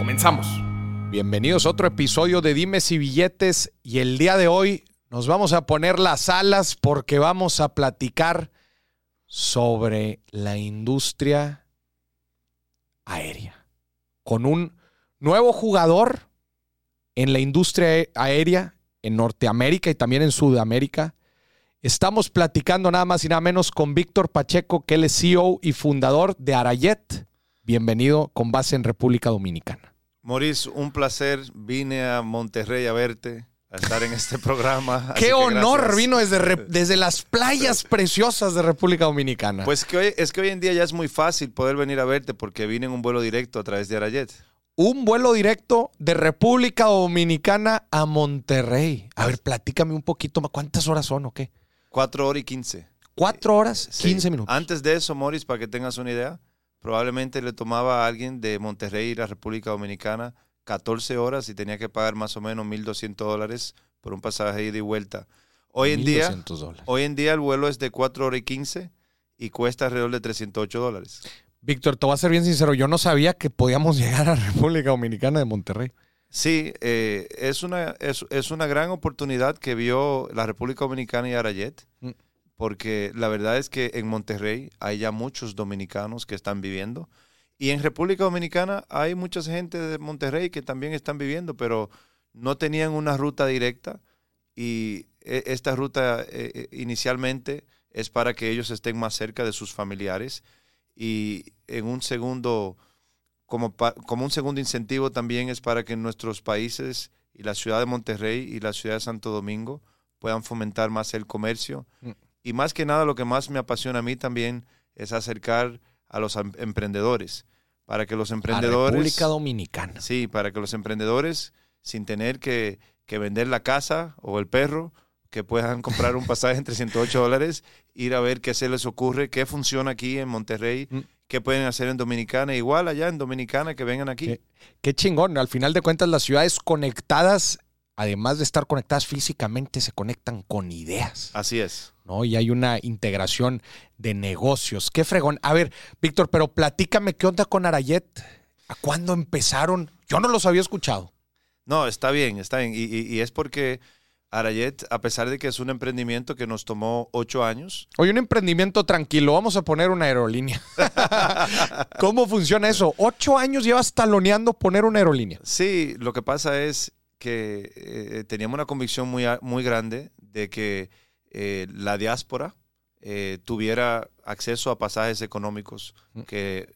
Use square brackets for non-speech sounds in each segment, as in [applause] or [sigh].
Comenzamos. Bienvenidos a otro episodio de Dimes y Billetes y el día de hoy nos vamos a poner las alas porque vamos a platicar sobre la industria aérea con un nuevo jugador en la industria aérea en Norteamérica y también en Sudamérica. Estamos platicando nada más y nada menos con Víctor Pacheco, que él es CEO y fundador de Arayet. Bienvenido con base en República Dominicana. Maurice, un placer. Vine a Monterrey a verte, a estar en este programa. [laughs] Qué honor vino desde, [laughs] desde las playas [laughs] preciosas de República Dominicana. Pues que hoy, es que hoy en día ya es muy fácil poder venir a verte porque vine en un vuelo directo a través de Arayet. Un vuelo directo de República Dominicana a Monterrey. A ver, platícame un poquito más. ¿Cuántas horas son o qué? Cuatro horas y quince. Cuatro horas, quince minutos. Antes de eso, Morris, para que tengas una idea, probablemente le tomaba a alguien de Monterrey, la República Dominicana, 14 horas y tenía que pagar más o menos 1.200 dólares por un pasaje ida y vuelta. Hoy en, día, hoy en día el vuelo es de 4 horas y 15 y cuesta alrededor de 308 dólares. Víctor, te voy a ser bien sincero, yo no sabía que podíamos [laughs] llegar a la República Dominicana de Monterrey. Sí, eh, es, una, es, una gran oportunidad que vio la República Dominicana y Arayet. Mm porque la verdad es que en Monterrey hay ya muchos dominicanos que están viviendo. Y en República Dominicana hay mucha gente de Monterrey que también están viviendo, pero no tenían una ruta directa. Y e, esta ruta eh, eh, inicialmente es para que ellos estén más cerca de sus familiares. Y en un segundo, como, como un segundo incentivo también es para que nuestros países y la ciudad de Monterrey y la ciudad de Santo Domingo puedan fomentar más el comercio. Y más que nada lo que más me apasiona a mí también es acercar a los em, emprendedores, para que los emprendedores... República Dominicana. Sí, para que los emprendedores, sin tener que, vender la casa o el perro, que puedan [laughs] comprar un pasaje en 308 dólares, ir a ver qué se les ocurre, qué funciona aquí en Monterrey, mm. qué pueden hacer en Dominicana, igual allá en Dominicana, que vengan aquí. Qué, qué chingón, al final de cuentas las ciudades conectadas además de estar conectadas físicamente, se conectan con ideas. Así es. ¿No? Y hay una integración de negocios. Qué fregón. A ver, Víctor, pero platícame qué onda con Arayet. ¿A cuándo empezaron? Yo no los había escuchado. No, está bien, está bien. Y, es porque Arayet, a pesar de que es un emprendimiento que nos tomó ocho años. Oye, un emprendimiento tranquilo. Vamos a poner una aerolínea. [laughs] ¿Cómo funciona eso? Ocho años llevas taloneando poner una aerolínea. Sí, lo que pasa es que eh, teníamos una convicción muy, muy grande de que eh, la diáspora eh, tuviera acceso a pasajes económicos, mm. que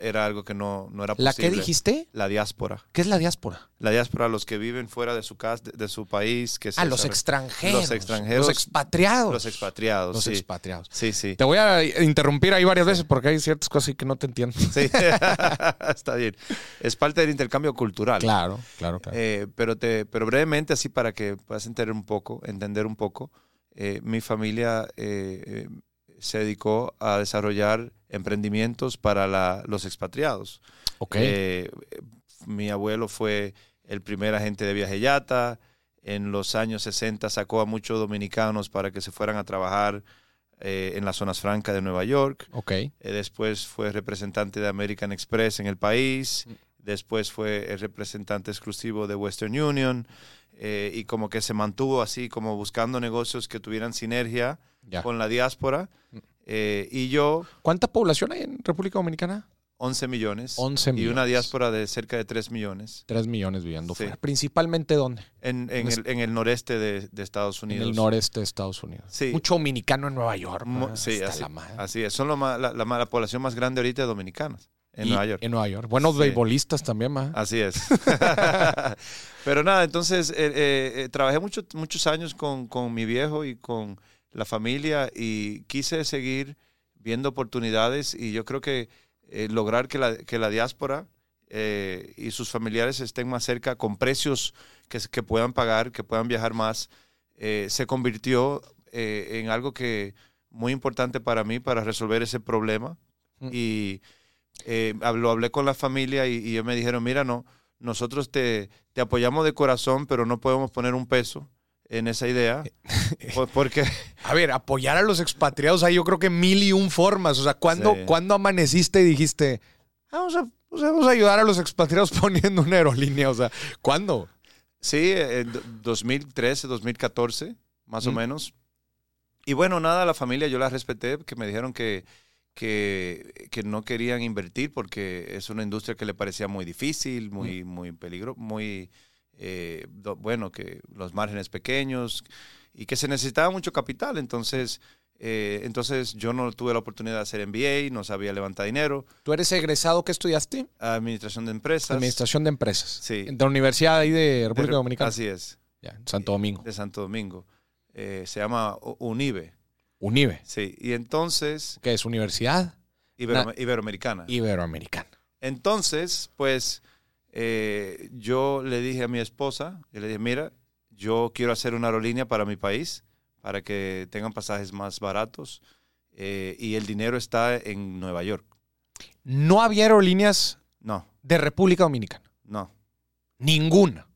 era algo que no, no era posible. ¿La qué dijiste? La diáspora. ¿Qué es la diáspora? La diáspora, los que viven fuera de su casa, de, su país. Que ah, los extranjeros. Los extranjeros. Los expatriados. Los expatriados. Los expatriados. Sí, sí. Te voy a interrumpir ahí varias veces porque hay ciertas cosas que no te entiendo. Sí, [laughs] está bien. Es parte del intercambio cultural. Claro, claro, claro. Eh, pero, te, pero brevemente, así para que puedas entender un poco, entender un poco, eh, mi familia eh, se dedicó a desarrollar emprendimientos para los expatriados. Okay. mi abuelo fue el primer agente de viaje Yata. En los años 60 sacó a muchos dominicanos para que se fueran a trabajar en las zonas francas de Nueva York. Okay. después fue representante de American Express en el país. Mm. Después fue el representante exclusivo de Western Union. Eh, y como que se mantuvo así, como buscando negocios que tuvieran sinergia con la diáspora. Eh, y yo... ¿Cuánta población hay en República Dominicana? 11 millones. 11 millones. Y una diáspora de cerca de 3 millones. 3 millones viviendo fuera. ¿Principalmente dónde? En, en, el, en el, noreste de, de, Estados Unidos. En el noreste de Estados Unidos. Sí. Mucho dominicano en Nueva York. sí, así, así, es. Son la, la, la, población más grande ahorita de dominicanas. En Nueva York. En Nueva York. Buenos beisbolistas también, más. Así es. [laughs] [laughs] Pero nada, entonces eh, eh, eh, trabajé mucho, muchos años con, con, mi viejo y con la familia y quise seguir viendo oportunidades y yo creo que lograr que la, que la diáspora y sus familiares estén más cerca con precios que, que puedan pagar, que puedan viajar más, se convirtió en algo que muy importante para mí para resolver ese problema. Mm. Y eh, lo hablé con la familia y, y ellos me dijeron, mira, no, nosotros te, te apoyamos de corazón, pero no podemos poner un peso en esa idea. [laughs] por- porque A ver, apoyar a los expatriados hay yo creo que mil y un formas. O sea, ¿cuándo, Sí. ¿cuándo amaneciste y dijiste, vamos a, sea, vamos a ayudar a los expatriados [laughs] poniendo una aerolínea? O sea, ¿cuándo? Sí, en do- 2013, 2014, más o Mm. menos. Y bueno, nada, la familia yo la respeté, que me dijeron que, que, que no querían invertir porque es una industria que le parecía muy difícil, muy, muy peligro, muy, eh, do- bueno, que los márgenes pequeños y que se necesitaba mucho capital. Entonces, eh, entonces yo no tuve la oportunidad de hacer MBA, no sabía levantar dinero, ¿Tú eres egresado? ¿Qué estudiaste? administración de empresas. Administración de empresas. Sí. De la Universidad ahí de República Re- Dominicana. Así es. Ya, en Santo Domingo. de Santo Domingo. Eh, se llama UNIBE. UNIBE. Sí, y entonces, ¿Qué es? Universidad Ibero- Iberoamericana. Iberoamericana. Entonces, pues, eh, yo le dije a mi esposa, y le dije, mira, yo quiero hacer una aerolínea para mi país, para que tengan pasajes más baratos, eh, y el dinero está en Nueva York. No había aerolíneas No, de República Dominicana. no. Ninguna.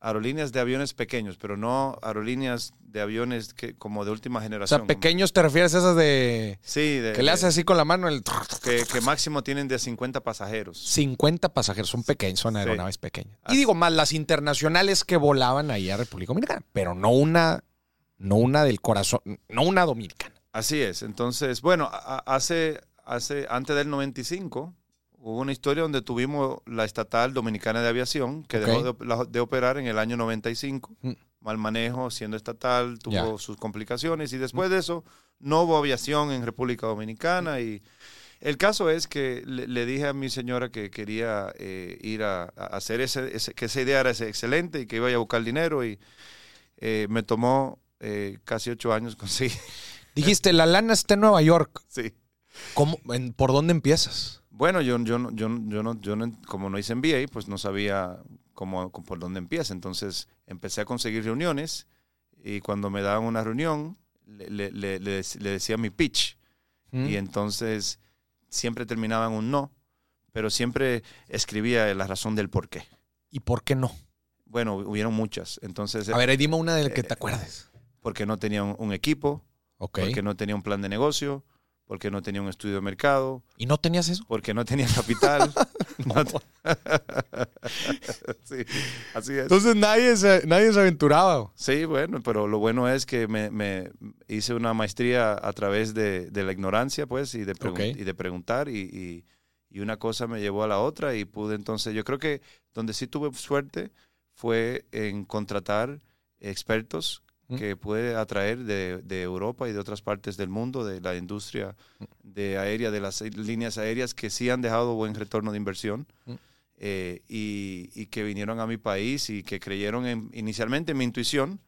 Aerolíneas de aviones pequeños, pero no aerolíneas de aviones que, como de última O generación. sea, pequeños te refieres a esas de... Sí, de, Que le haces así con la mano el... que, que máximo tienen de 50 pasajeros. 50 pasajeros, son pequeños, son Sí. aeronaves pequeñas. Y digo, más las internacionales que volaban ahí a República Dominicana, pero no una, no una del corazón, no una dominicana. Así es. Entonces, bueno, hace, hace, antes del 95, hubo una historia donde tuvimos la estatal dominicana de aviación, que Ok. dejó de, de operar en el año 95. Mm. Mal manejo, siendo estatal, tuvo Ya. sus complicaciones y después de eso no hubo aviación en República Dominicana y el caso es que le, le dije a mi señora que quería eh, ir a, a hacer ese, ese- que esa idea era ese- excelente y que iba a buscar dinero y eh, me tomó eh, casi ocho años [laughs] conseguir. Dijiste, la lana está en Nueva York. sí. ¿Cómo, en- ¿Por dónde empiezas? Bueno, yo, yo, yo, yo, no, yo no- como no hice MBA, pues no sabía cómo, por dónde empieza. Entonces empecé a conseguir reuniones y cuando me daban una reunión, le, le- le- le dec- le decía mi pitch ¿Mm? y entonces siempre terminaba en un no, pero siempre escribía la razón del por qué. ¿Y por qué no? Bueno, hubieron muchas. Entonces, A ver, dime una de la que eh, te acuerdes. porque no tenía un, un equipo, Ok. porque no tenía un plan de negocio, porque no tenía un estudio de mercado, ¿Y no tenías eso? porque no tenía capital. [laughs] No te- [laughs] sí, así es. Entonces nadie se, nadie se aventuraba. Sí, bueno, pero lo bueno es que me, me hice una maestría a través de, de la ignorancia, pues, y de, pregun- Ok. y de preguntar, y, y- y una cosa me llevó a la otra, y pude entonces, yo creo que donde sí tuve suerte fue en contratar expertos. Que pude atraer de, de Europa y de otras partes del mundo, de la industria de aérea, de las líneas aéreas que sí han dejado buen retorno de inversión. Eh, y, y que vinieron a mi país y que creyeron en- inicialmente en mi intuición,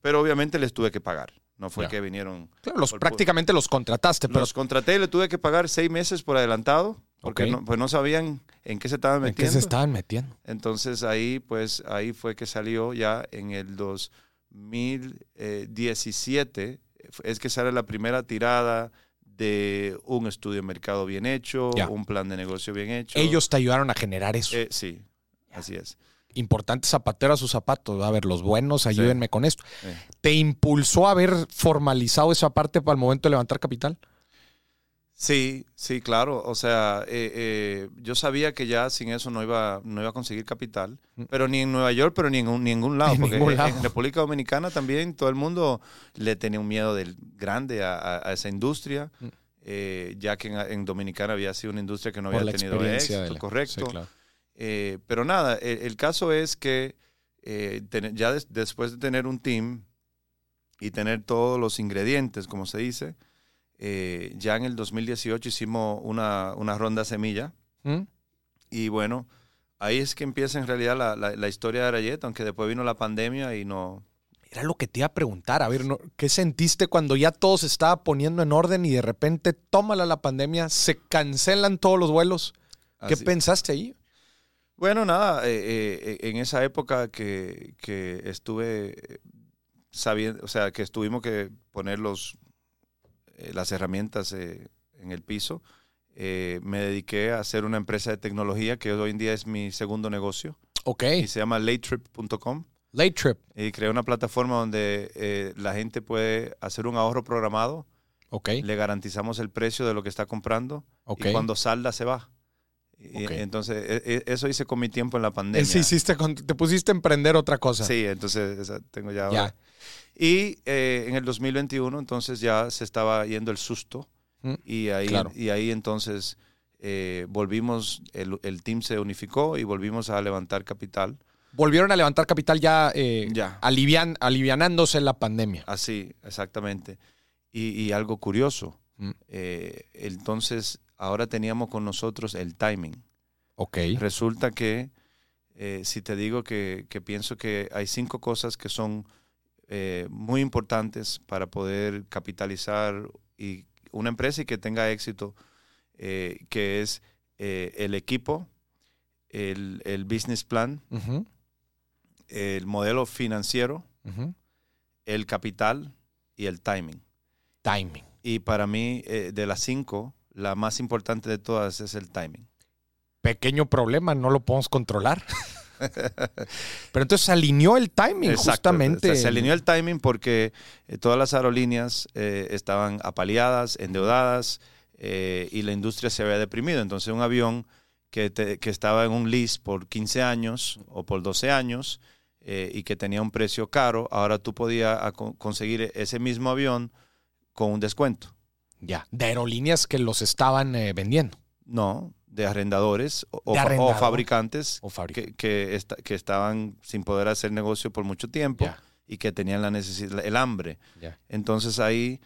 pero obviamente les tuve que pagar. No fue que vinieron. Claro, los, Por- prácticamente los contrataste, pero Los contraté y le tuve que pagar seis meses por adelantado porque no, pues no sabían en qué se estaban ¿en qué metiendo. se estaban metiendo? Entonces ahí, pues ahí fue que salió ya en el 2017, es que sale la primera tirada de un estudio de mercado bien hecho, un plan de negocio bien hecho. Ellos te ayudaron a generar eso. Eh, sí, así es. Importante zapatero a sus zapatos. A ver, los buenos, ayúdenme con esto. Eh. ¿Te impulsó a haber formalizado esa parte para el momento de levantar capital? Sí, sí, claro. O sea, eh, eh, yo sabía que ya sin eso no iba, no iba a conseguir capital, Mm. pero ni en Nueva York, pero ni en un- ningún lado. [laughs] En porque ningún en- lado. en República Dominicana también todo el mundo le tenía un miedo del grande a, a- a esa industria, Mm. eh, ya que en, en Dominicana había sido una industria que no Por había tenido éxito, la- correcto. Sí, claro. Eh, pero nada, el, el caso es que eh, tener- ya des- después de tener un team y tener todos los ingredientes, como se dice, eh, ya en el 2018 hicimos una, una ronda semilla ¿Mm? y bueno, ahí es que empieza en realidad la, la- la historia de Arayet, aunque después vino la pandemia y no... Era lo que te iba a preguntar. A ver, ¿no? ¿qué sentiste cuando ya todo se estaba poniendo en orden y de repente tómala la pandemia, se cancelan todos los vuelos? ¿Qué así- pensaste ahí? Bueno, nada, eh, eh, en esa época que, que estuve sabiendo, o sea, que tuvimos que poner los, las herramientas eh, en el piso, eh, me dediqué a hacer una empresa de tecnología que hoy en día es mi segundo negocio. Ok. Y se llama latetrip.com. Late Trip. Y creé una plataforma donde eh, la gente puede hacer un ahorro programado. Ok. Le garantizamos el precio de lo que está comprando. Ok. Y cuando salda, se va. Y Ok. Entonces, e- e- eso hice con mi tiempo en la pandemia. Ese hiciste te pusiste a emprender otra cosa. Sí, entonces tengo ya. Ya. Y eh, en el 2021, entonces ya se estaba yendo el susto. Mm, Y ahí, claro. y ahí entonces eh, volvimos, el, el team se unificó y volvimos a levantar capital. Volvieron a levantar capital ya, eh, Ya. alivian- alivianándose la pandemia. Así, exactamente. Y, y algo curioso, Mm. eh, entonces ahora teníamos con nosotros el timing. Ok. Resulta que, eh, si te digo que, que pienso que hay cinco cosas que son eh, muy importantes para poder capitalizar y una empresa y que tenga éxito, eh, que es eh, el equipo, el, el business plan, el modelo financiero, el capital y el timing. Timing. Y para mí, de las cinco, la más importante de todas es el timing. Pequeño problema, no lo podemos controlar. [laughs] [laughs] Pero entonces se alineó el timing, Exacto. justamente. Se alineó el timing porque eh, todas las aerolíneas eh, estaban apaleadas, endeudadas eh, y la industria se había deprimido. Entonces un avión que, te- que estaba en un lease por 15 años o por 12 años y que tenía un precio caro, ahora tú podías a- con- conseguir ese mismo avión con un descuento. Ya. De aerolíneas que los estaban vendiendo. No, de arrendadores o, o De fabricantes O que, que, que estaban sin poder hacer negocio por mucho tiempo y que tenían la necesidad, el hambre. Entonces ahí,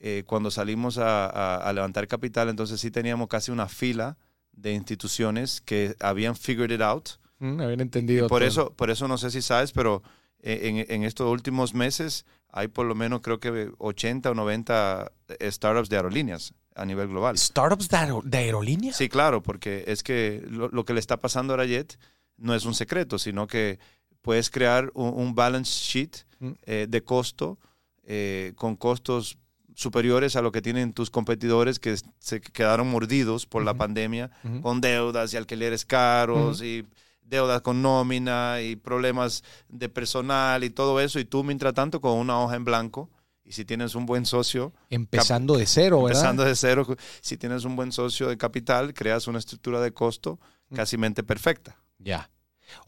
eh, cuando salimos a, a- a levantar capital, entonces sí teníamos casi una fila de instituciones que habían figured it out. Mm, habían entendido. Por todo. eso, por eso no sé si sabes, pero eh, en, en estos últimos meses hay por lo menos creo que 80 o 90 startups de aerolíneas a nivel global. ¿Startups de, aero- de aerolíneas? Sí, claro, porque es que lo, lo que le está pasando a Rayet no es un secreto, sino que puedes crear un, un balance sheet Mm. eh, de costo eh, con costos superiores a lo que tienen tus competidores que se quedaron mordidos por la pandemia con deudas y alquileres caros y deudas con nómina y problemas de personal y todo eso y tú mientras tanto con una hoja en blanco y si tienes un buen socio Empezando de cero, ¿verdad? Empezando de cero, si tienes un buen socio de capital, creas una estructura de costo Mm. casi mente perfecta. Ya.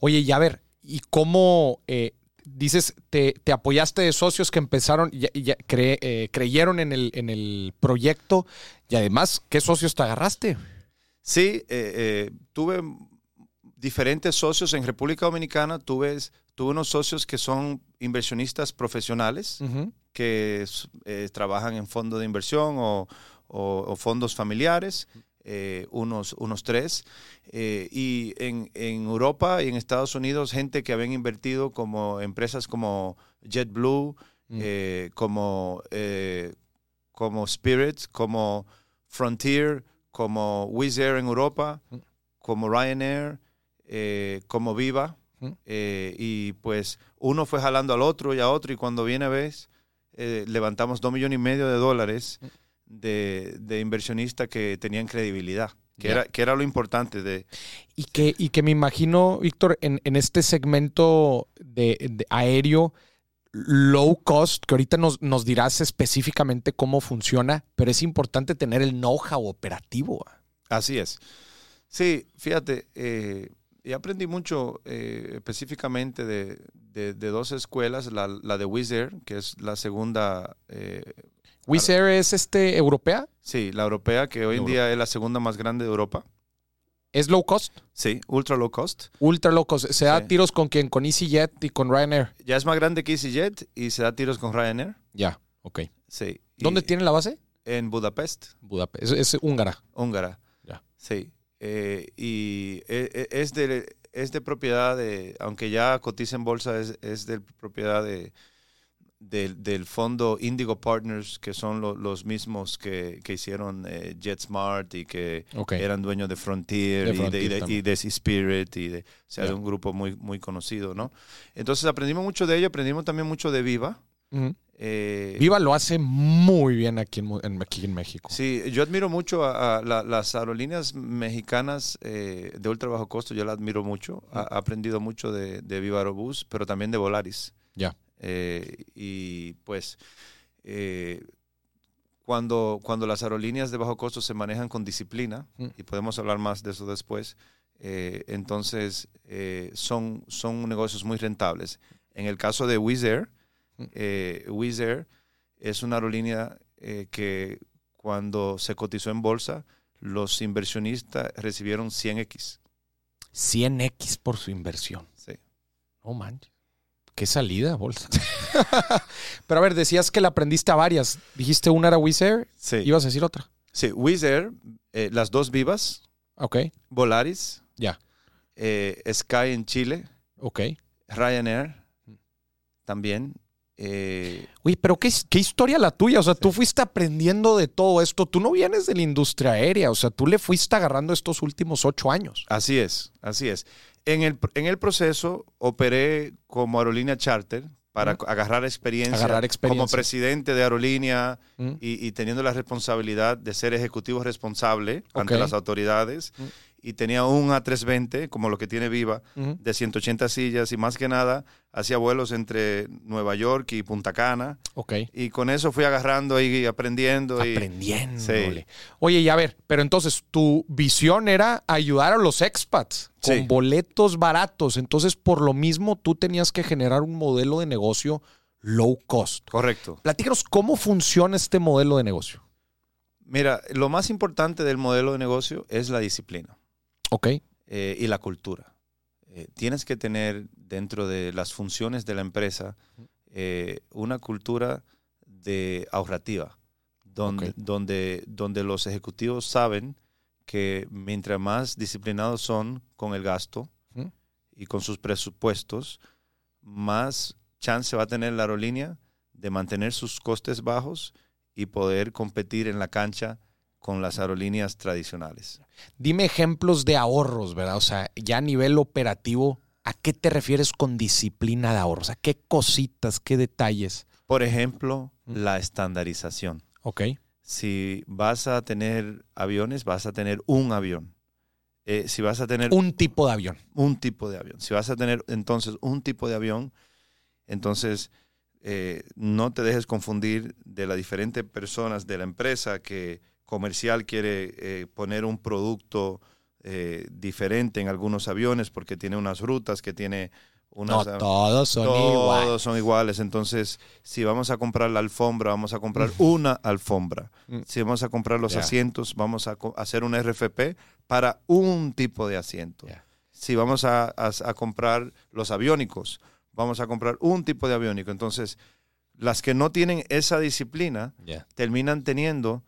Oye, y a ver, ¿y cómo eh, dices, te, te apoyaste de socios que empezaron, ya cre- eh, creyeron en el, en el proyecto y además, ¿qué socios te agarraste? Sí, eh, eh, tuve diferentes socios en República Dominicana, tuve, tuve unos socios que son inversionistas profesionales, que eh, trabajan en fondos de inversión o, o- o fondos familiares, eh, unos, unos tres. Eh, y en, en Europa y en Estados Unidos, gente que habían invertido como empresas como JetBlue, Mm. eh, como, como Spirit, como Frontier, como Wizz Air en Europa, Mm. como Ryanair, eh, como Viva. Eh, y pues uno fue jalando al otro y a otro y cuando viene ves, eh, levantamos dos millones y medio de dólares de, de inversionistas que tenían credibilidad, que, era, que era lo importante de... Y que, y que me imagino, Víctor, en, en este segmento de, de aéreo low cost, que ahorita nos, nos dirás específicamente cómo funciona, pero es importante tener el know-how operativo. Así es. Sí, fíjate, eh, y aprendí mucho eh, específicamente de, de- de dos escuelas, la, la de Wizz Air, que es la segunda, eh, ¿Wizz Air es este europea? sí, la europea, que hoy en Europa. día es la segunda más grande de Europa. ¿Es low cost? Sí, ultra low cost. Ultra low cost. Se da Sí. tiros con quien, con EasyJet y con Ryanair. Ya es más grande que EasyJet y se da tiros con Ryanair. Ya, ok. Sí. y- ¿Dónde tiene la base? En Budapest, Budapest. Es, es húngara. húngara. Ya. Sí. Eh, y e- e- es de, es de propiedad de, aunque ya cotiza en bolsa, es, es de propiedad de, del, del fondo Indigo Partners, que son lo- los mismos que, que hicieron eh, JetSmart y que eran dueños de Frontier, De y, de, y, de, también. y de Seaspirit, y de, o sea, de un grupo muy, muy conocido, ¿no? Entonces aprendimos mucho de ello, aprendimos también mucho de Viva. Eh, Viva lo hace muy bien aquí en, aquí en México. Sí, yo admiro mucho a, a la- las aerolíneas mexicanas eh, de ultra bajo costo, yo las admiro mucho. Ha- He aprendido mucho de, de Viva Aerobús, pero también de Volaris. Ya. Eh, y pues cuando, cuando las aerolíneas de bajo costo se manejan con disciplina, Mm. y podemos hablar más de eso después, eh, entonces eh, son, son negocios muy rentables. En el caso de Wizz Air. Eh, Wizz Air es una aerolínea eh, que cuando se cotizó en bolsa, los inversionistas recibieron 100x. 100x por su inversión. Sí. No manches. Qué salida, bolsa. [laughs] Pero a ver, decías que la aprendiste a varias. Dijiste una era Wizz Air, Sí, ibas a decir otra. sí Wizz Air, eh, las dos vivas, Ok, Volaris, ya. eh, Sky en Chile, Ok. Ryanair también. Eh, Uy, pero qué, qué historia la tuya. O sea, tú fuiste aprendiendo de todo esto. Tú no vienes de la industria aérea. O sea, tú le fuiste agarrando estos últimos ocho años. así es, así es. En el, en el proceso operé como aerolínea charter para agarrar experiencia, Agarrar experiencia. como presidente de aerolínea y, y teniendo la responsabilidad de ser ejecutivo responsable ante las autoridades. Y tenía un A320, como lo que tiene Viva, de 180 sillas y más que nada hacía vuelos entre Nueva York y Punta Cana. Ok. Y con eso fui agarrando y aprendiendo. y- Aprendiéndole. Oye, y a ver, pero entonces tu visión era ayudar a los expats con Sí. boletos baratos. Entonces, por lo mismo, tú tenías que generar un modelo de negocio low cost. Correcto. Platícanos cómo funciona este modelo de negocio. Mira, lo más importante del modelo de negocio es la disciplina Ok. eh, y la cultura. Eh, tienes que tener dentro de las funciones de la empresa eh, una cultura de ahorrativa, donde, donde, donde los ejecutivos saben que mientras más disciplinados son con el gasto y con sus presupuestos, más chance va a tener la aerolínea de mantener sus costes bajos y poder competir en la cancha con las aerolíneas tradicionales. Dime ejemplos de ahorros, ¿verdad? O sea, ya a nivel operativo, ¿a qué te refieres con disciplina de ahorros? ¿A qué cositas, qué detalles? Por ejemplo, la estandarización. Ok. Si vas a tener aviones, vas a tener un avión. Eh, si vas a tener Un tipo de avión. un tipo de avión. Si vas a tener entonces un tipo de avión, entonces eh, no te dejes confundir de las diferentes personas de la empresa que comercial quiere eh, poner un producto eh, diferente en algunos aviones porque tiene unas rutas que tiene No, unas... todos son todos igual. son iguales. Entonces, si vamos a comprar la alfombra, vamos a comprar una alfombra. Mm. Si vamos a comprar los asientos, vamos a hacer un RFP para un tipo de asiento. Si vamos a, a- a comprar los aviónicos, vamos a comprar un tipo de aviónico. Entonces, las que no tienen esa disciplina terminan teniendo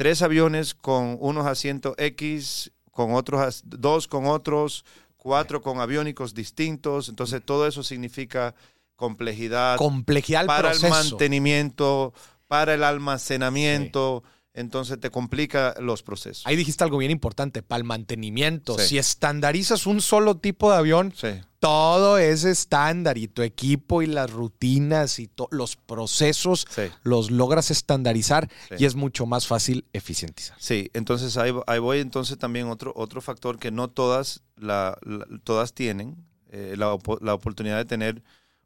tres aviones con unos asientos X, con otros, dos con otros, cuatro con aviónicos distintos. Entonces, todo eso significa complejidad Complejidad al para el mantenimiento, para el almacenamiento. Entonces, te complica los procesos. Ahí dijiste algo bien importante, para el mantenimiento. Sí. Si estandarizas un solo tipo de avión, Sí, todo es estándar y tu equipo y las rutinas y los procesos sí. los logras estandarizar y es mucho más fácil eficientizar. Sí, entonces ahí, ahí voy entonces también otro, otro factor que no todas, la, la- todas tienen, eh, la, la oportunidad de tener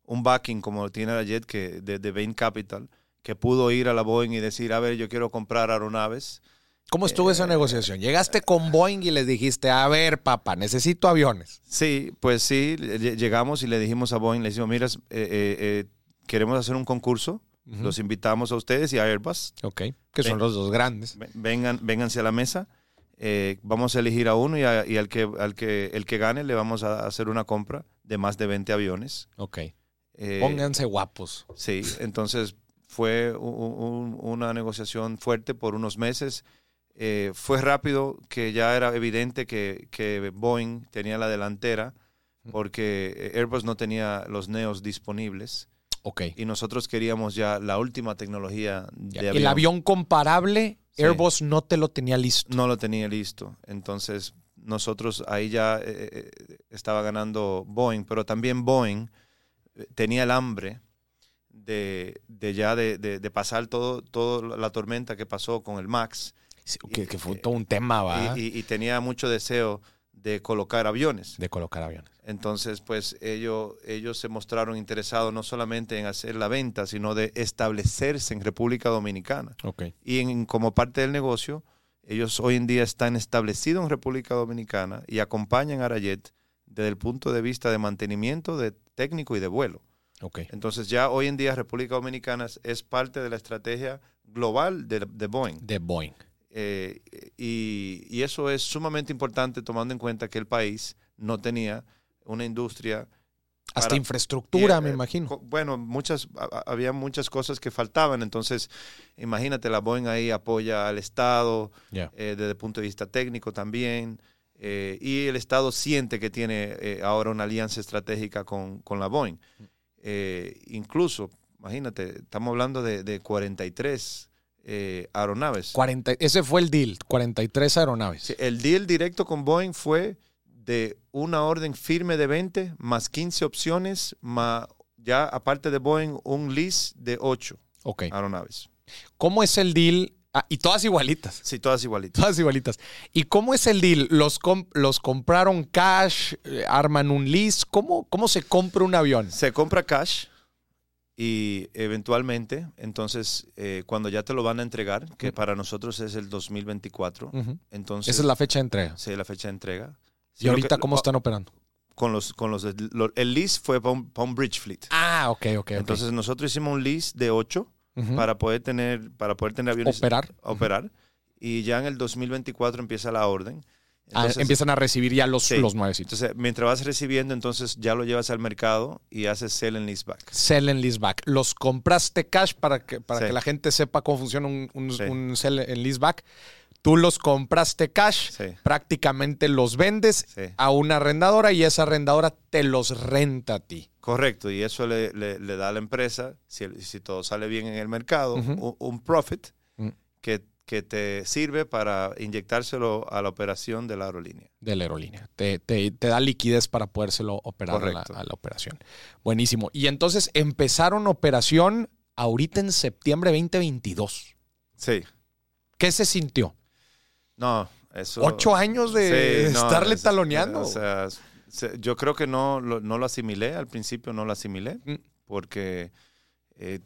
un backing como tiene la Jet que, de, de Bain Capital, que pudo ir a la Boeing y decir, a ver, yo quiero comprar aeronaves. ¿Cómo estuvo esa Eh, negociación? Llegaste con Boeing y les dijiste, a ver, papá, necesito aviones. Sí, pues sí, lle- llegamos y le dijimos a Boeing, le dijimos, mira, eh, eh, eh, queremos hacer un concurso, los invitamos a ustedes y a Airbus, Ok, que son los dos grandes. Ven- vengan, vénganse a la mesa. eh, vamos a elegir a uno y, a- y al, que, al que el que gane le vamos a hacer una compra de más de 20 aviones. Ok, Eh, pónganse guapos. Sí, entonces fue un- un- una negociación fuerte por unos meses. Eh, fue rápido que ya era evidente que, que Boeing tenía la delantera porque Airbus no tenía los neos disponibles. Ok. Y nosotros queríamos ya la última tecnología de avión. El avión comparable, Sí. Airbus no te lo tenía listo. No lo tenía listo. Entonces, nosotros ahí ya eh, eh, estaba ganando Boeing, pero también Boeing eh, tenía el hambre de, de ya de, de- de pasar todo, toda la tormenta que pasó con el MAX Sí, Que, que fue eh, todo un tema, ¿va? y, y- y tenía mucho deseo de colocar aviones. de colocar aviones. Entonces, pues ellos, ellos se mostraron interesados no solamente en hacer la venta, sino de establecerse en República Dominicana. Ok. Y en, como parte del negocio, ellos hoy en día están establecidos en República Dominicana y acompañan a Arayet desde el punto de vista de mantenimiento de técnico y de vuelo. Entonces ya hoy en día República Dominicana es- parte de la estrategia global de, de Boeing. De Boeing. Eh, y, y eso es sumamente importante tomando en cuenta que el país no tenía una industria Hasta Para- infraestructura, y, me eh, imagino. Bueno, muchas, a- había muchas cosas que faltaban. Entonces, imagínate, la Boeing ahí apoya al Estado eh, desde el punto de vista técnico también. y el Estado siente que tiene eh, ahora una alianza estratégica con, con la Boeing. Eh, incluso, imagínate, estamos hablando de, de 43 eh, aeronaves. 40, ese fue el deal, 43 aeronaves. Sí, el deal directo con Boeing fue de una orden firme de 20 más 15 opciones, más ya aparte de Boeing un lease de 8 Ok. aeronaves. ¿Cómo es el deal? Ah, y todas igualitas. Sí, todas igualitas. Todas igualitas. ¿Y cómo es el deal? ¿Los, com- los compraron cash? eh, ¿Arman un lease? ¿Cómo, ¿Cómo se compra un avión? Se compra cash y eventualmente, entonces, eh, cuando ya te lo van a entregar, que para nosotros es el 2024, Ujú. entonces... Esa es la fecha de entrega. sí, la fecha de entrega. ¿Y ahorita que- cómo están operando? Con los, con los, lo- el lease fue para un, para un bridge fleet. Ah, ok, ok. ok. Entonces nosotros hicimos un lease de 8 Para poder tener, para poder tener aviones operar. operar. Y ya en el 2024 empieza la orden. Ah, empiezan a recibir ya los, Sí. los nuevecitos. entonces, mientras vas recibiendo, entonces ya lo llevas al mercado y haces sell and leaseback. Sell and leaseback. ¿Los compraste cash para que, para Sí. que la gente sepa cómo funciona un, un, Sí. un sell and leaseback? Tú los compraste cash, prácticamente los vendes a una arrendadora y esa arrendadora te los renta a ti. Correcto. Y eso le, le- le da a la empresa, si, si todo sale bien en el mercado, un, un profit Mm. que, que te sirve para inyectárselo a la operación de la aerolínea. de la aerolínea. Te, te- te da liquidez para podérselo operar a la, Correcto. a la operación. Buenísimo. Y entonces empezaron operación ahorita en septiembre 2022. Sí. ¿Qué se sintió? No, eso... Ocho años de Sí, no, estarle es- taloneando. O sea, se- yo creo que no lo, no lo asimilé, al principio no lo asimilé, Mm. porque eh,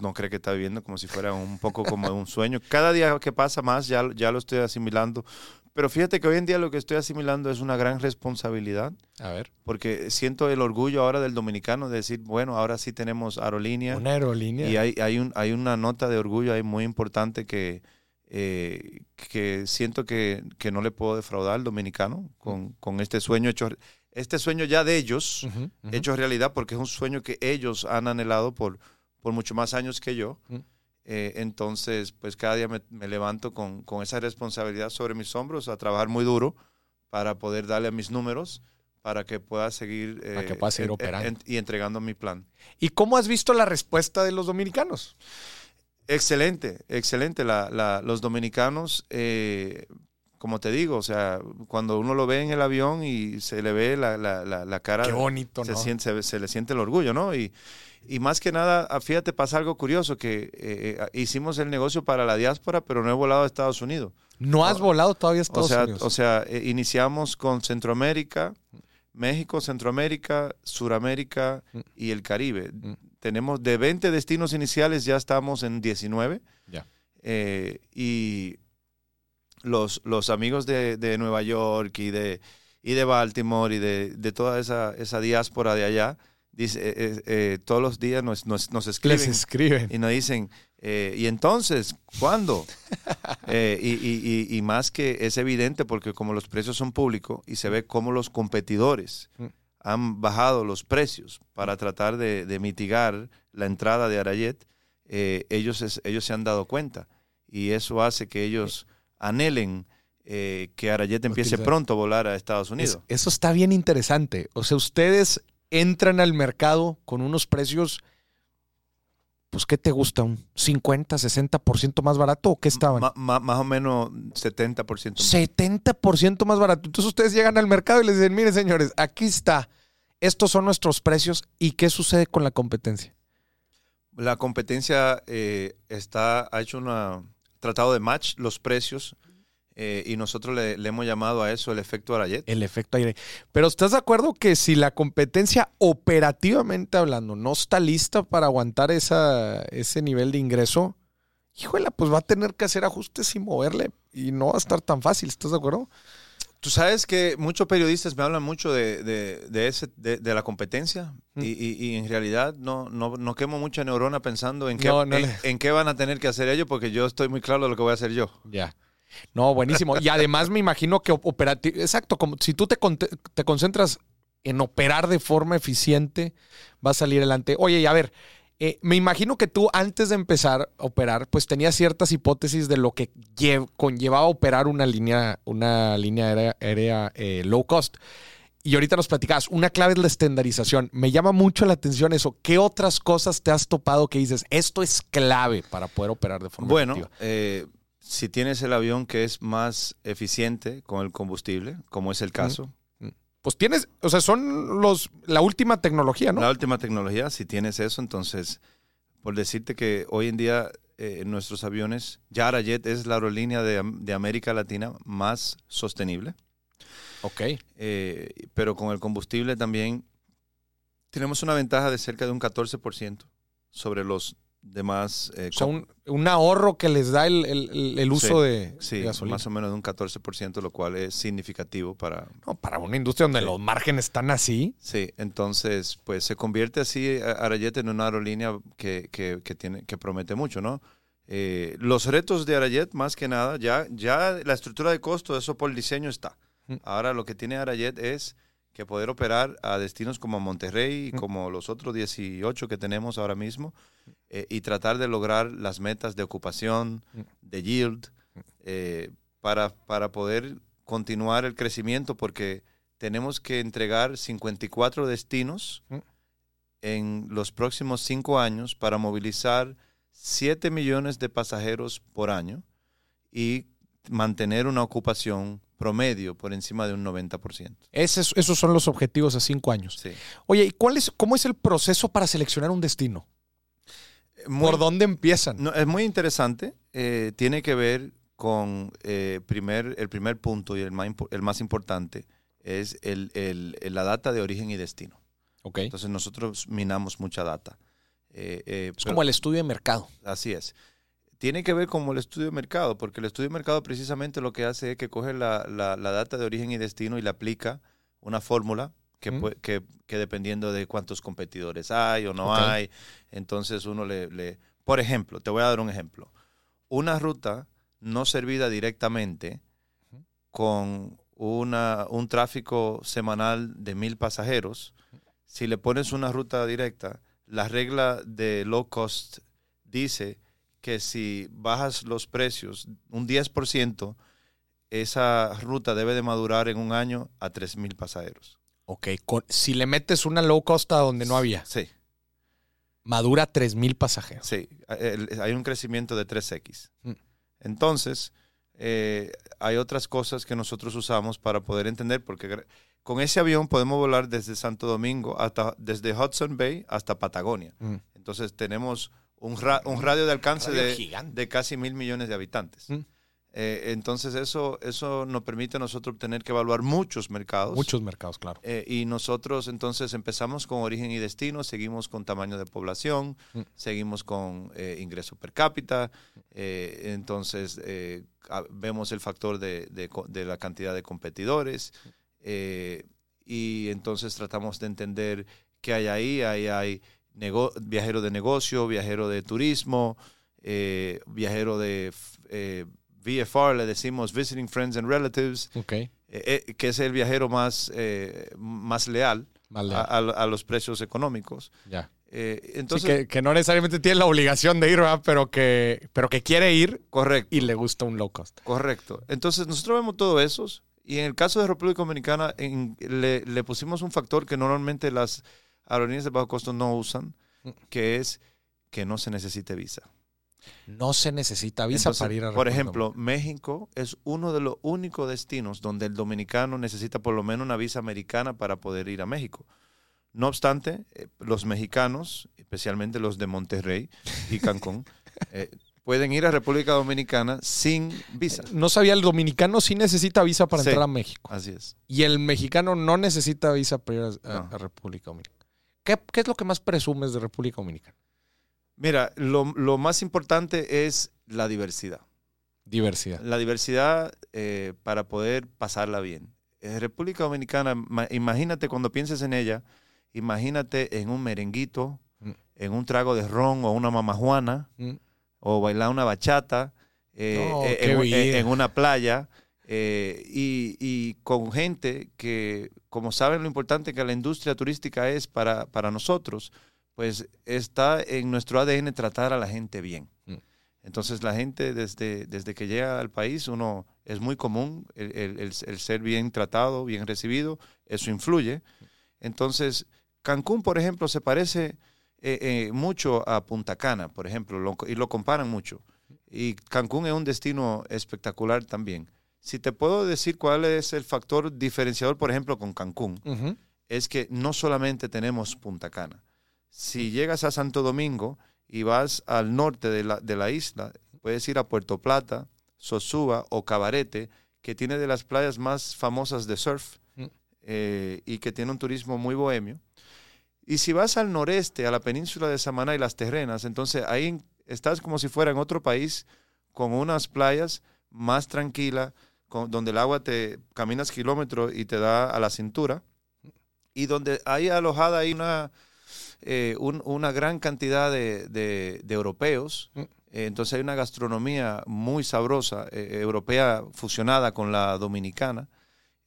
no creo que está viviendo como si fuera un poco como un sueño. Cada día que pasa más ya, ya lo estoy asimilando. Pero fíjate que hoy en día lo que estoy asimilando es una gran responsabilidad, a ver. porque siento el orgullo ahora del dominicano de decir, bueno, ahora sí tenemos aerolínea. Una aerolínea. Y hay, hay, un, hay una nota de orgullo ahí muy importante que, eh, que siento que, que no le puedo defraudar al dominicano con, con este sueño hecho, este sueño ya de ellos, hecho realidad, porque es un sueño que ellos han anhelado por, por mucho más años que yo. Mm. Eh, entonces, pues cada día me, me levanto con, con esa responsabilidad sobre mis hombros, a trabajar muy duro para poder darle a mis números para que pueda seguir, que eh, pueda seguir en- operando. en- y entregando mi plan. ¿Y cómo has visto la respuesta de los dominicanos? Excelente, excelente. La, la- los dominicanos, eh, como te digo, o sea, cuando uno lo ve en el avión y se le ve la, la- la- la cara, Qué bonito, se, ¿no? siente, se, se le siente el orgullo, ¿no? Y, y más que nada, ah, fíjate, pasa algo curioso, que eh, eh, hicimos el negocio para la diáspora, pero no he volado a Estados Unidos. No has o- volado todavía a O Estados sea, Unidos. o sea eh, iniciamos con Centroamérica, México, Centroamérica, Suramérica Mm. y el Caribe. Mm. Tenemos de 20 destinos iniciales, ya estamos en 19. Ya. Eh, y los, los amigos de, de Nueva York y de, y de Baltimore y de, de toda esa, esa diáspora de allá, dice, eh, eh, eh, todos los días nos, nos, nos escriben Les escriben. y nos dicen, eh, ¿y entonces cuándo? [laughs] Eh, y, y- y- y más que es evidente porque como los precios son públicos y se ve cómo los competidores Mm. han bajado los precios para tratar de, de mitigar la entrada de Arayet, eh, ellos, es- ellos se han dado cuenta y eso hace que ellos anhelen eh, que Arayet empiece Utilizar. pronto a volar a Estados Es- Unidos. eso está bien interesante. O sea, ustedes entran al mercado con unos precios pues, ¿qué te gusta? ¿Un 50, 60% más barato o qué estaban? más o menos 70%. Más. 70% más barato. Entonces ustedes llegan al mercado y les dicen, miren señores, aquí está, estos son nuestros precios y qué sucede con la competencia. La competencia eh, está, ha hecho un tratado de match los precios eh, y nosotros le, hemos llamado a eso el efecto Arayet. El efecto aire. Pero ¿estás de acuerdo que si la competencia operativamente hablando no está lista para aguantar esa, ese nivel de ingreso, híjole, pues va a tener que hacer ajustes y moverle y no va a estar tan fácil, ¿estás de acuerdo? Tú sabes que muchos periodistas me hablan mucho de, de, ese, de, la competencia mm. y, y, en realidad no, no, no, quemo mucha neurona pensando en qué, en, qué van a tener que hacer ellos porque yo estoy muy claro de lo que voy a hacer yo. Ya. No, buenísimo. Y además me imagino que operativo, exacto, como si tú te, te concentras en operar de forma eficiente, va a salir adelante. Oye, y a ver, eh, me imagino que tú antes de empezar a operar, pues tenías ciertas hipótesis de lo que conllevaba operar una línea, una línea aérea, eh, low cost. Y ahorita nos platicabas, una clave es la estandarización. Me llama mucho la atención eso. ¿Qué otras cosas te has topado que dices, esto es clave para poder operar de forma bueno, eh, si tienes el avión que es más eficiente con el combustible, como es el caso. Pues tienes, o sea, son los la última tecnología, ¿no? La última tecnología, si tienes eso, entonces, por decirte que hoy en día eh, nuestros aviones, ya Arajet es la aerolínea de, América Latina más sostenible. Ok. Eh, pero con el combustible también tenemos una ventaja de cerca de un 14% sobre los de más... Eh, un, ahorro que les da el, uso de, sí, gasolina. más o menos de un 14%, lo cual es significativo para... para una industria donde los márgenes están así. Sí, entonces, pues se convierte así eh, Arayet en una aerolínea que, tiene, que promete mucho, ¿no? Eh, los retos de Arayet, más que nada, ya, ya la estructura de costo, eso por diseño está. Mm. Ahora lo que tiene Arayet es que poder operar a destinos como Monterrey y como los otros 18 que tenemos ahora mismo eh, y tratar de lograr las metas de ocupación, de yield, eh, para, para poder continuar el crecimiento porque tenemos que entregar 54 destinos en los próximos cinco años para movilizar 7 millones de pasajeros por año y mantener una ocupación promedio por encima de un 90%. Esos, esos son los objetivos a cinco años. Sí. Oye, ¿y cuál es, cómo es el proceso para seleccionar un destino? ¿Por dónde empiezan? No, es muy interesante. Eh, tiene que ver con eh, primer, el primer punto y el más, el más importante es el, la data de origen y destino. Okay. Entonces nosotros minamos mucha data. Eh, es como el estudio de mercado. Así es tiene que ver como el estudio de mercado, porque el estudio de mercado precisamente lo que hace es que coge la, la, data de origen y destino y le aplica una fórmula que, que, que, dependiendo de cuántos competidores hay o no hay, entonces uno le, le... Por ejemplo, te voy a dar un ejemplo. Una ruta no servida directamente con una, un tráfico semanal de mil pasajeros, si le pones una ruta directa, la regla de low cost dice que si bajas los precios un 10%, esa ruta debe de madurar en un año a 3.000 pasajeros. Ok, si le metes una low cost a donde no había. Sí. Madura 3.000 pasajeros. Sí, hay un crecimiento de 3X. Mm. Entonces, eh, hay otras cosas que nosotros usamos para poder entender, porque con ese avión podemos volar desde Santo Domingo hasta, desde Hudson Bay hasta Patagonia. Mm. Entonces tenemos un, un radio de alcance de, de, casi mil millones de habitantes. Mm. Eh, entonces eso, eso nos permite a nosotros tener que evaluar muchos mercados. Muchos mercados, claro. Eh, y nosotros entonces empezamos con origen y destino, seguimos con tamaño de población, mm. seguimos con eh, ingreso per cápita, entonces vemos el factor de, de, de, la cantidad de competidores y entonces tratamos de entender qué hay ahí, ahí hay viajero de negocio, viajero de turismo, eh, viajero de eh, VFR, le decimos Visiting Friends and Relatives, eh, que es el viajero más, más leal, A, los precios económicos. Ya. entonces, que, no necesariamente tiene la obligación de ir, pero que, pero que quiere ir correcto. y le gusta un low cost. Correcto. Entonces nosotros vemos todo eso y en el caso de República Dominicana le, le pusimos un factor que normalmente las aerolíneas de bajo costo no usan, que es que no se necesite visa. No se necesita visa Entonces, para ir a Por ejemplo, México es uno de los únicos destinos donde el dominicano necesita por lo menos una visa americana para poder ir a México. No obstante, eh, los mexicanos, especialmente los de Monterrey y [laughs] Cancún, eh, pueden ir a República Dominicana sin visa. Dominicana. No sabía, el dominicano sí necesita visa para Sí. entrar a México. Así es. Y el mexicano no necesita visa para ir a, a- No. a República Dominicana. ¿Qué, qué es lo que más presumes de República Dominicana? Mira, lo, lo más importante es la diversidad. Diversidad. La diversidad eh, para poder pasarla bien. Eh, República Dominicana, ma- imagínate cuando pienses en ella, imagínate en un merenguito, Mm. en un trago de ron o una mamajuana, Mm. o bailar una bachata eh, No, eh, en, en- en una playa eh, y, y con gente que, como saben lo importante que la industria turística es para, para nosotros, pues está en nuestro ADN tratar a la gente bien. Mm. Entonces la gente desde, desde que llega al país, uno es muy común el, el- el- el ser bien tratado, bien recibido, eso influye. Entonces Cancún, por ejemplo, se parece eh, eh, mucho a Punta Cana, por ejemplo, lo- y lo comparan mucho. Y Cancún es un destino espectacular también. Si te puedo decir cuál es el factor diferenciador, por ejemplo, con Cancún, es que no solamente tenemos Punta Cana. Si llegas a Santo Domingo y vas al norte de la, de la isla, puedes ir a Puerto Plata, Sosúa o Cabarete, que tiene de las playas más famosas de surf Mm. eh, y que tiene un turismo muy bohemio. Y si vas al noreste, a la península de Samaná y las Terrenas, entonces ahí estás como si fuera en otro país con unas playas más tranquilas, con- donde el agua te caminas kilómetros y te da a la cintura, y donde hay alojada ahí una, eh, un- una gran cantidad de, de- de europeos. Mm. Eh, entonces hay una gastronomía muy sabrosa, eh, europea fusionada con la dominicana,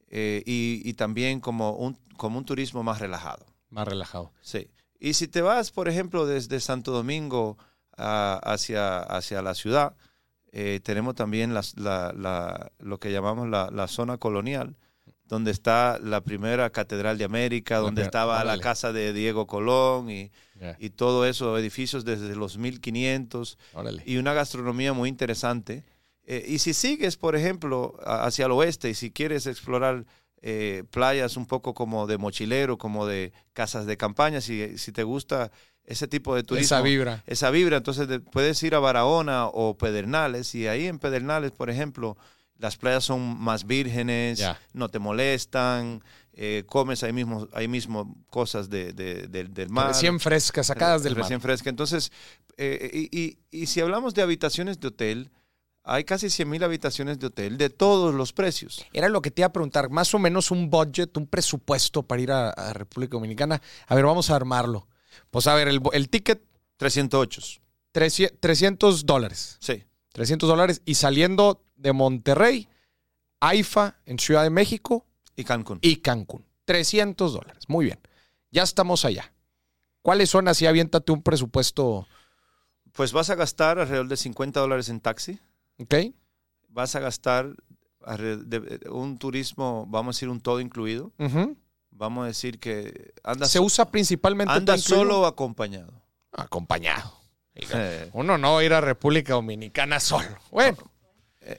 eh, y, y también como un, como un turismo más relajado. Más relajado. Sí. Y si te vas, por ejemplo, desde Santo Domingo a- hacia, hacia la ciudad, eh, tenemos también las- la- la- lo que llamamos la, la zona colonial, donde está la primera catedral de América, donde estaba la casa de Diego Colón y, y todo eso, edificios desde los 1500 Órale. y una gastronomía muy interesante. Eh, y si sigues, por ejemplo, hacia el oeste y si quieres explorar eh, playas un poco como de mochilero, como de casas de campaña, si, si te gusta ese tipo de turismo, Esa vibra. esa vibra, entonces de- puedes ir a Barahona o Pedernales y ahí en Pedernales, por ejemplo, las playas son más vírgenes, no te molestan, eh, comes ahí mismo, ahí mismo cosas de, de- del- del mar. Recién frescas, sacadas del mar. Recién fresca. Entonces, eh, y, y- y si hablamos de habitaciones de hotel, hay casi 100 mil habitaciones de hotel de todos los precios. Era lo que te iba a preguntar, más o menos un budget, un presupuesto para ir a, a República Dominicana. A ver, vamos a armarlo. Pues a ver, el, el ticket, 308. 300 300 dólares. Sí. 300 dólares. Y saliendo de Monterrey, AIFA en Ciudad de México Y Cancún. y Cancún. 300 dólares. Muy bien. Ya estamos allá. ¿Cuáles son así? Aviéntate un presupuesto. Pues vas a gastar alrededor de 50 dólares en taxi. ¿Ok? Vas a gastar de- un turismo, vamos a decir, un todo incluido. Ujú. Vamos a decir que andas, Se usa principalmente. anda solo o acompañado. Acompañado. Eh, Uno no va a ir a República Dominicana solo. Bueno,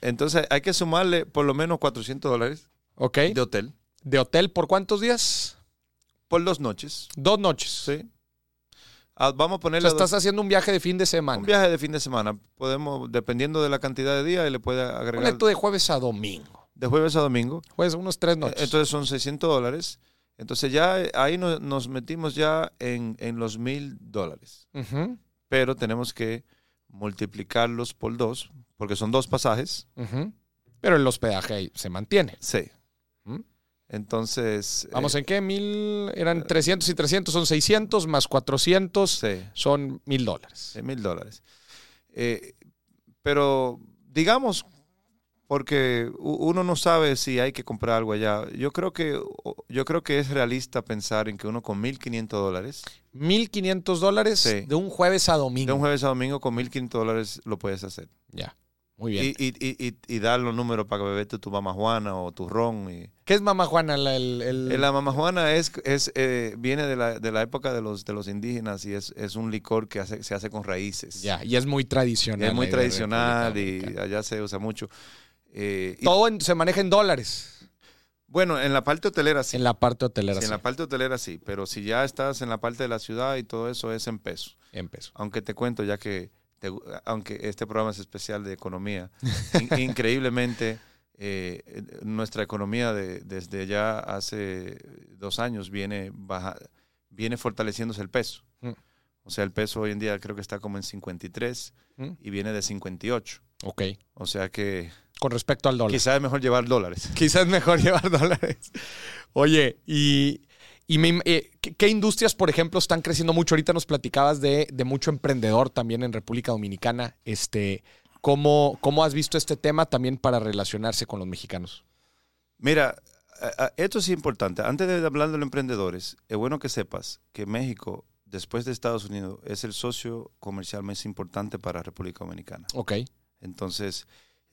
Entonces hay que sumarle por lo menos 400 dólares ok. de hotel ¿De hotel por cuántos días? por dos noches. Dos noches. Sí. Ah, vamos a O ponerle sea, estás haciendo un viaje de fin de semana. un viaje de fin de semana. Podemos, dependiendo de la cantidad de días, le puede Ponle agregar tú de jueves a domingo. de jueves a domingo. Jueves, unos tres noches. Entonces son 600 dólares. Entonces ya eh, ahí no- nos metimos ya en, en los mil dólares. Pero tenemos que multiplicarlos por dos, porque son dos pasajes. Pero el hospedaje ahí se mantiene. Sí. ¿Mm? Entonces... Vamos, eh, ¿en qué? Mil, eran 300 y 300, son 600 más 400, Sí. son mil dólares. Mil dólares. Eh, pero digamos, porque uno no sabe si hay que comprar algo allá. Yo creo que, yo creo que es realista pensar en que uno con 1.500 dólares, 1500 dólares Sí. de un jueves a de domingo. un jueves a domingo con 1.500 dólares lo puedes hacer. Ya. Muy bien. Y, y, y, y dar los números para que bebete tu mamá Juana o tu ron. Y... ¿Qué es mamá Juana? La, el, el- Eh, La mamá Juana es, es, eh, viene de la, de la época de los, de los indígenas y es, es un licor que hace- se hace con raíces. Ya, y es muy tradicional. Es muy de tradicional y allá se usa mucho. Eh, y- Todo en- se maneja en dólares. bueno, en la parte hotelera sí. En la parte hotelera, Sí, en la parte hotelera sí, pero si ya estás en la parte de la ciudad y todo eso es en pesos. en pesos. Aunque te cuento ya que, te- aunque este programa es especial de economía, [laughs] in- increíblemente eh, nuestra economía de- desde ya hace dos años viene, baja, viene fortaleciéndose el peso. Mm. O sea, el peso hoy en día creo que está como en 53 Mm. y viene de 58. Ok. O sea que Con respecto al dólar. quizás es mejor llevar dólares. [laughs] Quizás es mejor llevar dólares. Oye, y, y me- eh, ¿qué, qué industrias, por ejemplo, están creciendo mucho? Ahorita nos platicabas de, de mucho emprendedor también en República Dominicana. Este, ¿cómo, ¿Cómo has visto este tema también para relacionarse con los mexicanos? Mira, esto es importante. Antes de hablar de los emprendedores, es bueno que sepas que México, después de Estados Unidos, es el socio comercial más importante para República Dominicana. Ok. Entonces,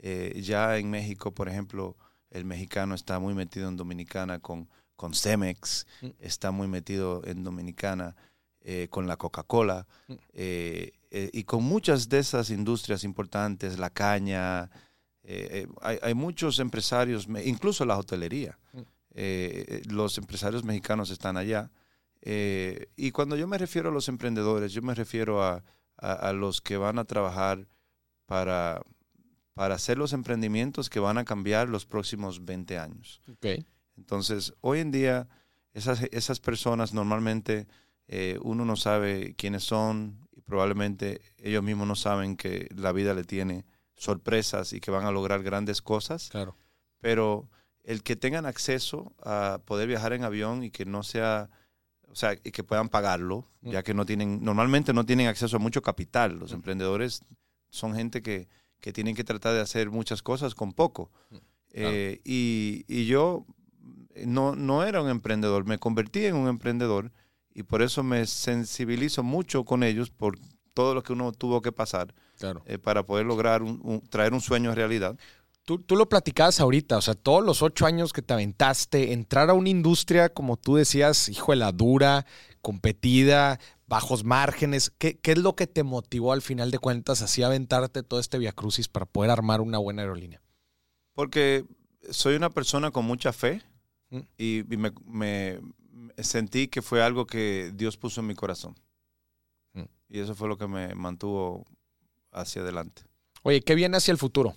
eh, ya en México, por ejemplo, el mexicano está muy metido en Dominicana con, con Cemex, Mm. está muy metido en Dominicana eh, con la Coca-Cola Mm. eh, y con muchas de esas industrias importantes, la caña. hay, hay muchos empresarios, incluso la hotelería. Mm. los empresarios mexicanos están allá. y cuando yo me refiero a los emprendedores, yo me refiero a, a- a los que van a trabajar para, para hacer los emprendimientos que van a cambiar los próximos 20 años. Entonces, hoy en día, esas, esas personas normalmente eh, uno no sabe quiénes son y probablemente ellos mismos no saben que la vida le tiene sorpresas y que van a lograr grandes cosas, Claro. pero el que tengan acceso a poder viajar en avión y que no sea, o sea, y que puedan pagarlo, Mm. ya que no tienen, normalmente no tienen acceso a mucho capital. Los Mm. emprendedores son gente que, que tienen que tratar de hacer muchas cosas con poco. Mm. Eh, y, y yo no, no era un emprendedor, me convertí en un emprendedor y por eso me sensibilizo mucho con ellos por todo lo que uno tuvo que pasar Claro. eh, para poder lograr un- un- traer un sueño a realidad. Tú, tú lo platicabas ahorita, o sea, todos los ocho años que te aventaste, entrar a una industria, como tú decías, hijo de la dura, competida, bajos márgenes, ¿qué, qué es lo que te motivó al final de cuentas así a aventarte todo este viacrucis para poder armar una buena aerolínea? Porque soy una persona con mucha fe Mm. y, y me, sentí que fue algo que Dios puso en mi corazón. Mm. Y eso fue lo que me mantuvo hacia adelante. Oye, ¿qué viene hacia el futuro?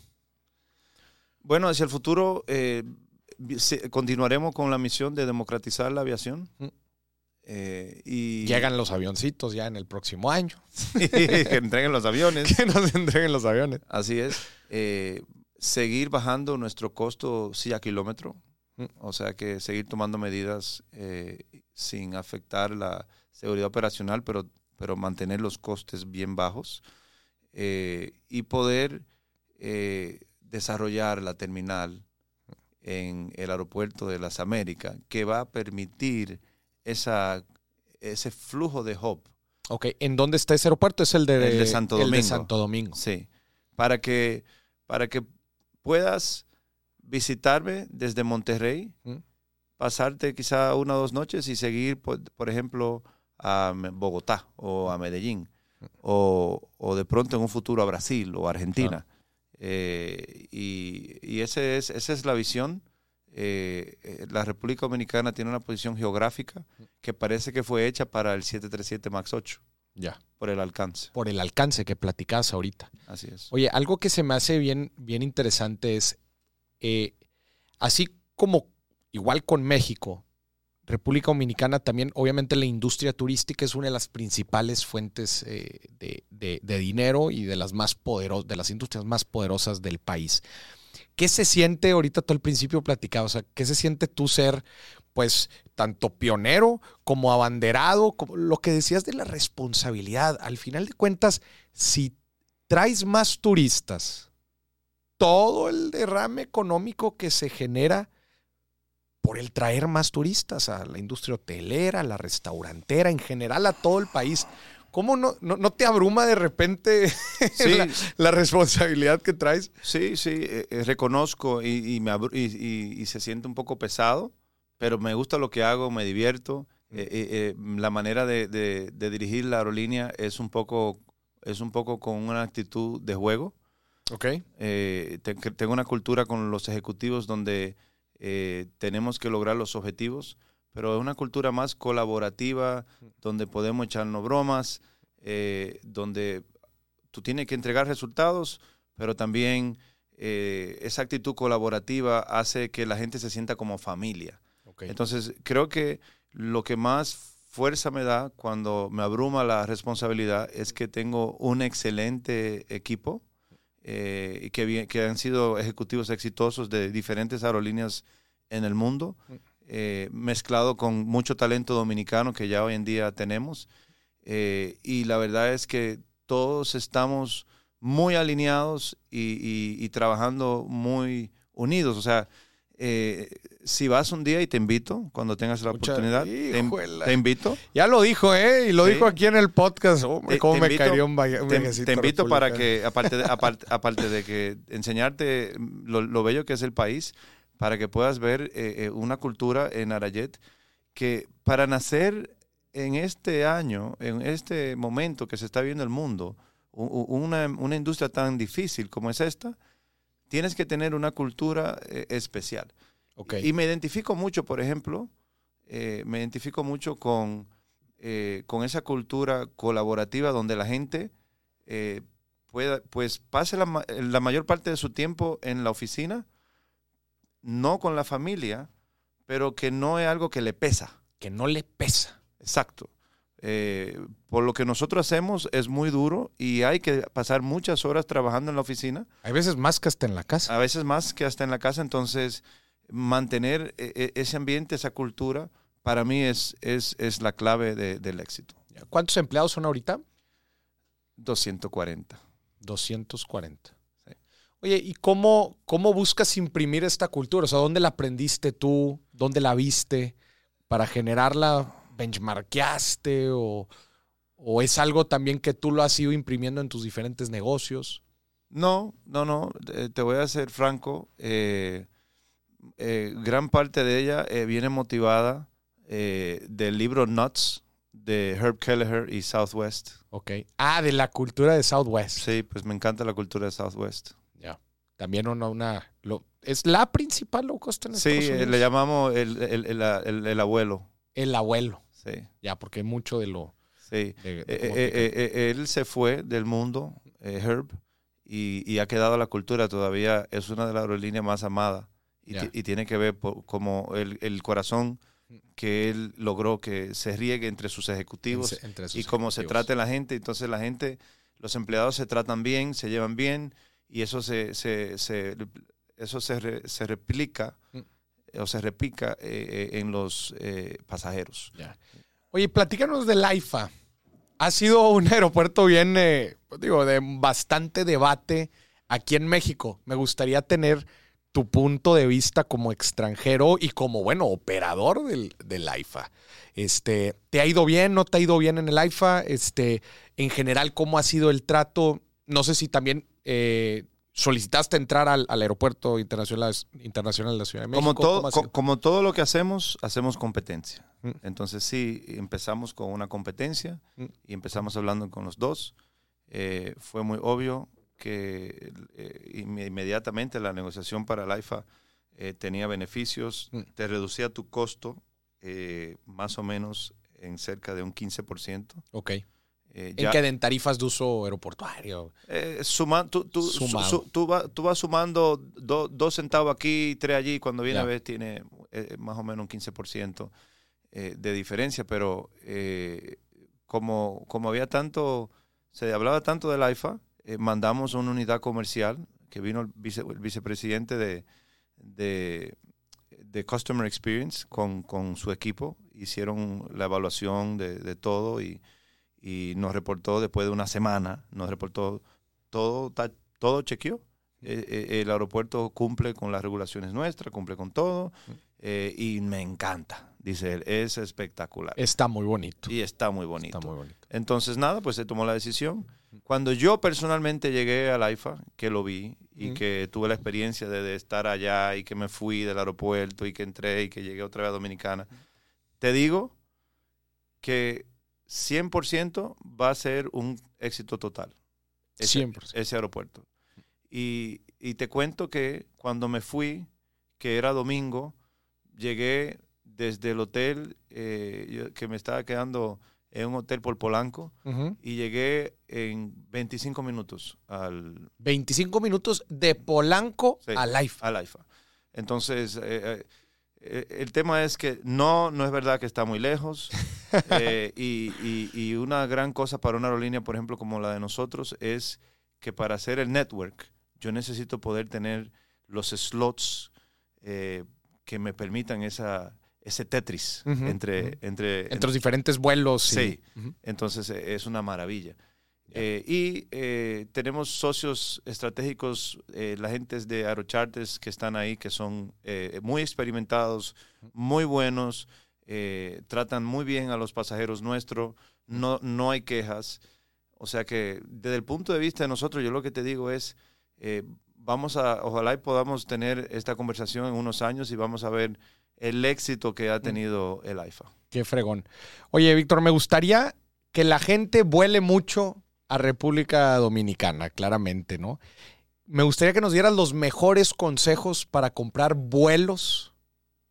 Bueno, hacia el futuro eh, continuaremos con la misión de democratizar la aviación. Mm. Eh, y Llegan los avioncitos ya en el próximo año. [laughs] que entreguen los aviones. [laughs] Que nos entreguen los aviones. Así es. Eh, seguir bajando nuestro costo silla kilómetro. Mm. O sea que seguir tomando medidas eh, sin afectar la seguridad operacional, pero, pero mantener los costes bien bajos. Y poder desarrollar la terminal en el aeropuerto de las Américas, que va a permitir esa, ese flujo de hub Ok, ¿en dónde está ese aeropuerto? Es el de, El de Santo el de Domingo. Santo Domingo. Sí, para que, para que puedas visitarme desde Monterrey, Mm. pasarte quizá una o dos noches y seguir, por, por ejemplo, a Bogotá o a Medellín, o, o de pronto en un futuro a Brasil o Argentina. Eh, y y ese es, esa es la visión. Eh, eh, la República Dominicana tiene una posición geográfica que parece que fue hecha para el 737 MAX 8, Ya. por el alcance. Por el alcance que platicabas ahorita. Así es. Oye, algo que se me hace bien, bien interesante es, eh, así como igual con México, República Dominicana también, obviamente la industria turística es una de las principales fuentes eh, de, de- de dinero y de las más poderosas, de las industrias más poderosas del país. ¿Qué se siente, ahorita tú al principio platicabas, o sea, qué se siente tú ser, pues, tanto pionero como abanderado, como lo que decías de la responsabilidad? Al final de cuentas, si traes más turistas, todo el derrame económico que se genera por el traer más turistas a la industria hotelera, a la restaurantera, en general a todo el país, ¿Cómo no, no, te abruma de repente [laughs] la, responsabilidad que traes? Sí, sí, eh, eh, reconozco y, me y, se siente un poco pesado, pero me gusta lo que hago, me divierto. Mm. la manera de, dirigir la aerolínea es un poco, es un poco con una actitud de juego. Ok. tengo una cultura con los ejecutivos donde tenemos que lograr los objetivos pero es una cultura más colaborativa, donde podemos echarnos bromas, eh, donde tú tienes que entregar resultados, pero también eh, esa actitud colaborativa hace que la gente se sienta como familia. Entonces, creo que lo que más fuerza me da cuando me abruma la responsabilidad es que tengo un excelente equipo eh, que, que han sido ejecutivos exitosos de diferentes aerolíneas en el mundo. Eh, mezclado con mucho talento dominicano que ya hoy en día tenemos. Eh, y la verdad es que todos estamos muy alineados y, trabajando muy unidos. O sea, eh, si vas un día y te invito, cuando tengas la oportunidad, te, invito. Ya lo dijo, ¿eh? Y lo dijo aquí en el podcast. cómo me invito, un, Te, invito para que, aparte de, aparte, de que enseñarte lo, lo bello que es el país, para que puedas ver eh, eh, una cultura en Arayet que para nacer en este año, en este momento que se está viendo el mundo, una, industria tan difícil como es esta, tienes que tener una cultura eh, especial. Y me identifico mucho, por ejemplo, me identifico mucho con, con esa cultura colaborativa donde la gente pueda, pues pase la, la mayor parte de su tiempo en la oficina, no con la familia, pero que no es algo que le pesa. Que no le pesa. Exacto. Eh, por lo que nosotros hacemos es muy duro y hay que pasar muchas horas trabajando en la oficina. Hay veces más que hasta en la casa. A veces más que hasta en la casa. Entonces, mantener e, e, ese ambiente, esa cultura, para mí es, es, es la clave del éxito. ¿Cuántos empleados son ahorita? 240. 240. Oye, ¿y cómo, cómo buscas imprimir esta cultura? O sea, ¿dónde la aprendiste tú? ¿Dónde la viste? ¿Para generarla benchmarkeaste? ¿O, o es algo también que tú lo has ido imprimiendo en tus diferentes negocios? No, no, no. Te voy a ser franco. Eh, eh, gran parte de ella eh, viene motivada del libro Nuts de Herb Kelleher y Southwest. Ok. Ah, de la cultura de Southwest. Sí, pues me encanta la cultura de Southwest. También una, una es la principal low cost en Estados Sí, le llamamos el, el, abuelo. El abuelo. Sí. Ya, porque mucho de lo... Sí. Eh, eh, eh, él se fue del mundo, Herb, y, ha quedado la cultura. Todavía es una de las aerolíneas más amadas. Y, tiene que ver como el, corazón que él logró que se riegue entre sus ejecutivos y cómo se trate la gente. Entonces la gente, los empleados se tratan bien, se llevan bien y eso se, se, eso se, se, replica mm. o se repica eh, eh, en los eh, pasajeros. Oye, platícanos del AIFA. Ha sido un [laughs] aeropuerto bien, digo, de bastante debate aquí en México. Me gustaría tener tu punto de vista como extranjero y como, bueno, operador del, del AIFA. Este, ¿Te ha ido bien? ¿No te ha ido bien en el AIFA? Este, en general, ¿cómo ha sido el trato? No sé si también eh, solicitaste entrar al, aeropuerto internacional, internacional de la Ciudad de México. Como todo, como todo lo que hacemos, hacemos competencia. Mm. Entonces sí, empezamos con una competencia mm. y empezamos hablando con los dos. Eh, fue muy obvio que eh, inmediatamente la negociación para el IFA tenía beneficios, mm. te reducía tu costo más o menos en cerca de un 15%. Ok. Eh, ¿En qué? ¿En tarifas de uso aeroportuario? Eh, suma, tú, tú, tú, vas sumando dos centavos aquí, tres allí, cuando viene a ver tiene eh, más o menos un 15% de diferencia, pero como, como había tanto, se hablaba tanto del IFA, mandamos una unidad comercial que vino el, vicepresidente de, de, de, Customer Experience con, con, su equipo, hicieron la evaluación de, de todo y y nos reportó después de una semana, nos reportó todo, todo chequeó. Eh, eh, el aeropuerto cumple con las regulaciones nuestras, cumple con todo. eh, y me encanta. Dice él, es espectacular. Está muy bonito. Y está muy bonito. Está muy bonito. Entonces, nada, pues se tomó la decisión. Cuando yo personalmente llegué al AIFA, que lo vi y que tuve la experiencia de, de estar allá y que me fui del aeropuerto y que entré y que llegué otra vez a Dominicana, te digo que 100% va a ser un éxito total. Ese, 100%. ese aeropuerto. Y, y te cuento que cuando me fui, que era domingo, llegué desde el hotel eh, que me estaba quedando en un hotel por Polanco y llegué en 25 minutos al, 25 minutos de Polanco Sí. a Life. al AIFA. Entonces, eh, eh, el tema es que no, no es verdad que está muy lejos. [laughs] eh, y, y- y una gran cosa para una aerolínea, por ejemplo, como la de nosotros, es que para hacer el network, yo necesito poder tener los slots eh, que me permitan esa, ese Tetris entre, entre, Entre los diferentes vuelos. y- Sí. Entonces eh, es una maravilla. Eh, y eh, tenemos socios estratégicos, eh, la gente de Aerocharters que están ahí, que son eh, muy experimentados, muy buenos, tratan muy bien a los pasajeros nuestros, no, no hay quejas. O sea que desde el punto de vista de nosotros, yo lo que te digo es, vamos a, ojalá y podamos tener esta conversación en unos años y vamos a ver el éxito que ha tenido el AIFA. Qué fregón. Oye, Víctor, me gustaría que la gente vuele mucho a República Dominicana, claramente, ¿no? Me gustaría que nos dieras los mejores consejos para comprar vuelos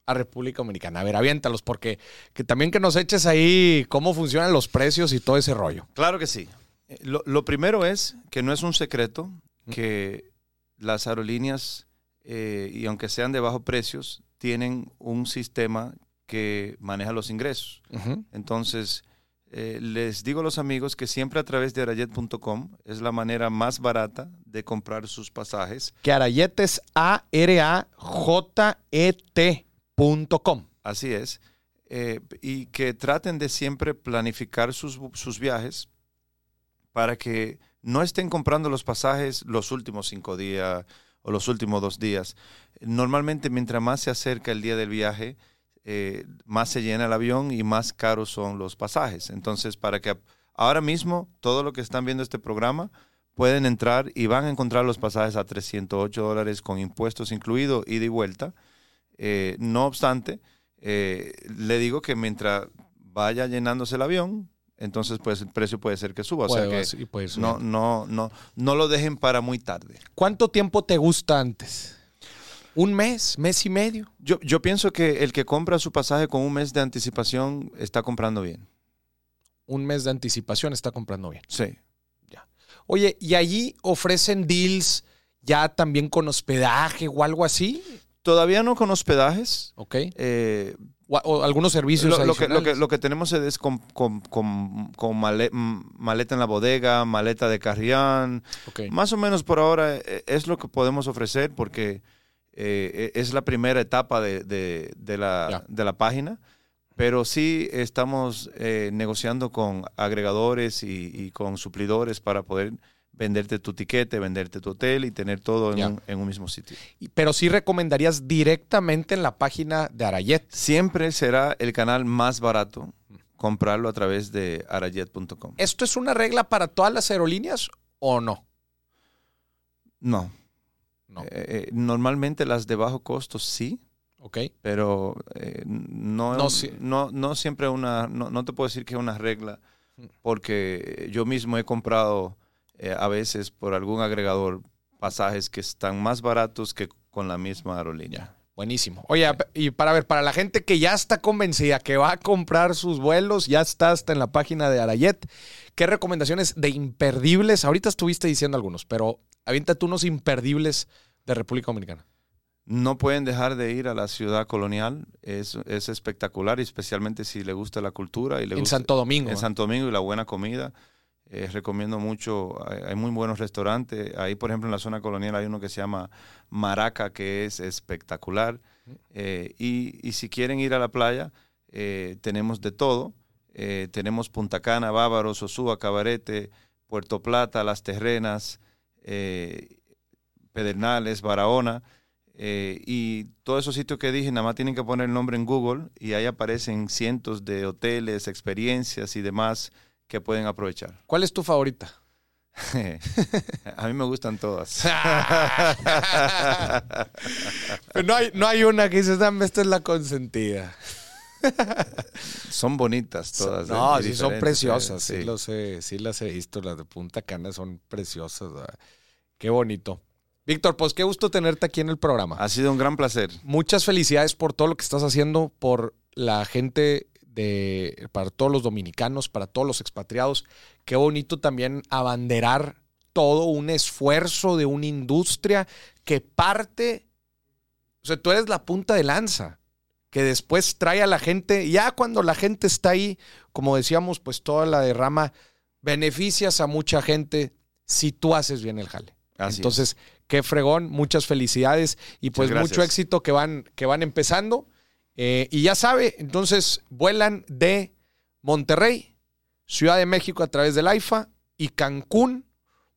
a República Dominicana. A ver, aviéntalos, porque que también que nos eches ahí cómo funcionan los precios y todo ese rollo. Claro que sí. Eh, Lo, lo primero es que no es un secreto que las aerolíneas, eh, y aunque sean de bajos precios, tienen un sistema que maneja los ingresos. Entonces, eh, les digo a los amigos que siempre a través de arayet.com es la manera más barata de comprar sus pasajes. Que Arayet es A-R-A-J-E-T punto com. Así es. Eh, y que traten de siempre planificar sus, sus viajes para que no estén comprando los pasajes los últimos cinco días o los últimos dos días. Normalmente, mientras más se acerca el día del viaje, eh, más se llena el avión y más caros son los pasajes. Entonces, para que ahora mismo, todo lo que están viendo este programa, pueden entrar y van a encontrar los pasajes a 308 dólares con impuestos incluidos, ida y vuelta. Eh, no obstante, eh, le digo que mientras vaya llenándose el avión, entonces pues el precio puede ser que suba. O sea que no, no, no, no lo dejen para muy tarde. ¿Cuánto tiempo te gusta antes? ¿Un mes? ¿Mes y medio? Yo, yo pienso que el que compra su pasaje con un mes de anticipación está comprando bien. Un mes de anticipación está comprando bien. Sí. Oye, ¿y allí ofrecen deals ya también con hospedaje o algo así? Todavía no con hospedajes. ¿Ok? eh, O, o algunos servicios lo, lo que, lo, que, lo que tenemos es con, con, con- con male- m- maleta en la bodega, maleta de carrión. Ok. Más o menos por ahora eh, es lo que podemos ofrecer porque eh, es la primera etapa de, de- de la, de la página. Pero sí estamos eh, negociando con agregadores y, y con suplidores para poder venderte tu tiquete, venderte tu hotel y tener todo en, un, en un mismo sitio. Pero sí recomendarías directamente en la página de Arayet. Siempre será el canal más barato comprarlo a través de arajet.com. ¿Esto es una regla para todas las aerolíneas o no? No. No. Eh, eh, normalmente las de bajo costo sí, ¿Ok? pero eh, no, No, no, siempre una, no, no te puedo decir que es una regla, Mm. porque yo mismo he comprado eh, a veces por algún agregador pasajes que están más baratos que con la misma aerolínea. Buenísimo. Oye, y para ver, para la gente que ya está convencida que va a comprar sus vuelos, ya está hasta en la página de Arayet, ¿qué recomendaciones de imperdibles? Ahorita estuviste diciendo algunos, pero aviéntate unos imperdibles de República Dominicana. No pueden dejar de ir a la ciudad colonial, es, es espectacular, y especialmente si le gusta la cultura y le En gusta, Santo Domingo. en ¿eh? Santo Domingo y la buena comida. Eh, recomiendo mucho, hay, hay muy buenos restaurantes. Ahí, por ejemplo, en la zona colonial hay uno que se llama Maraca, que es espectacular. Eh, y, y si quieren ir a la playa, eh, tenemos de todo. Eh, tenemos Punta Cana, Bávaro, Sosúa, Cabarete, Puerto Plata, Las Terrenas, eh, Pedernales, Barahona. Eh, y todos esos sitios que dije, nada más tienen que poner el nombre en Google y ahí aparecen cientos de hoteles, experiencias y demás que pueden aprovechar. ¿Cuál es tu favorita? [laughs] a mí me gustan todas. [laughs] Pero no hay, no hay una que dices, dame, esta es la consentida. [laughs] son bonitas todas. ¿eh? No, sí son preciosas, sí. lo sé, sí las he visto, las de Punta Cana son preciosas. Qué bonito. Víctor, pues qué gusto tenerte aquí en el programa. Ha sido un gran placer. Muchas felicidades por todo lo que estás haciendo, por la gente de, para todos los dominicanos, para todos los expatriados. Qué bonito también abanderar todo un esfuerzo de una industria que parte, o sea, tú eres la punta de lanza, que después trae a la gente, ya cuando la gente está ahí, como decíamos, pues toda la derrama, beneficias a mucha gente si tú haces bien el jale. Entonces, qué fregón, muchas felicidades y pues mucho éxito que van, que van empezando. Eh, y ya sabe, entonces vuelan de Monterrey, Ciudad de México a través del AIFA y Cancún,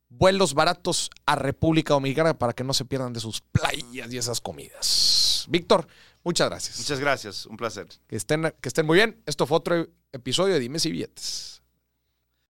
vuelos baratos a República Dominicana para que no se pierdan de sus playas y esas comidas. Víctor, muchas gracias. Muchas gracias, un placer. Que estén, que estén muy bien. Esto fue otro episodio de Dime si billetes.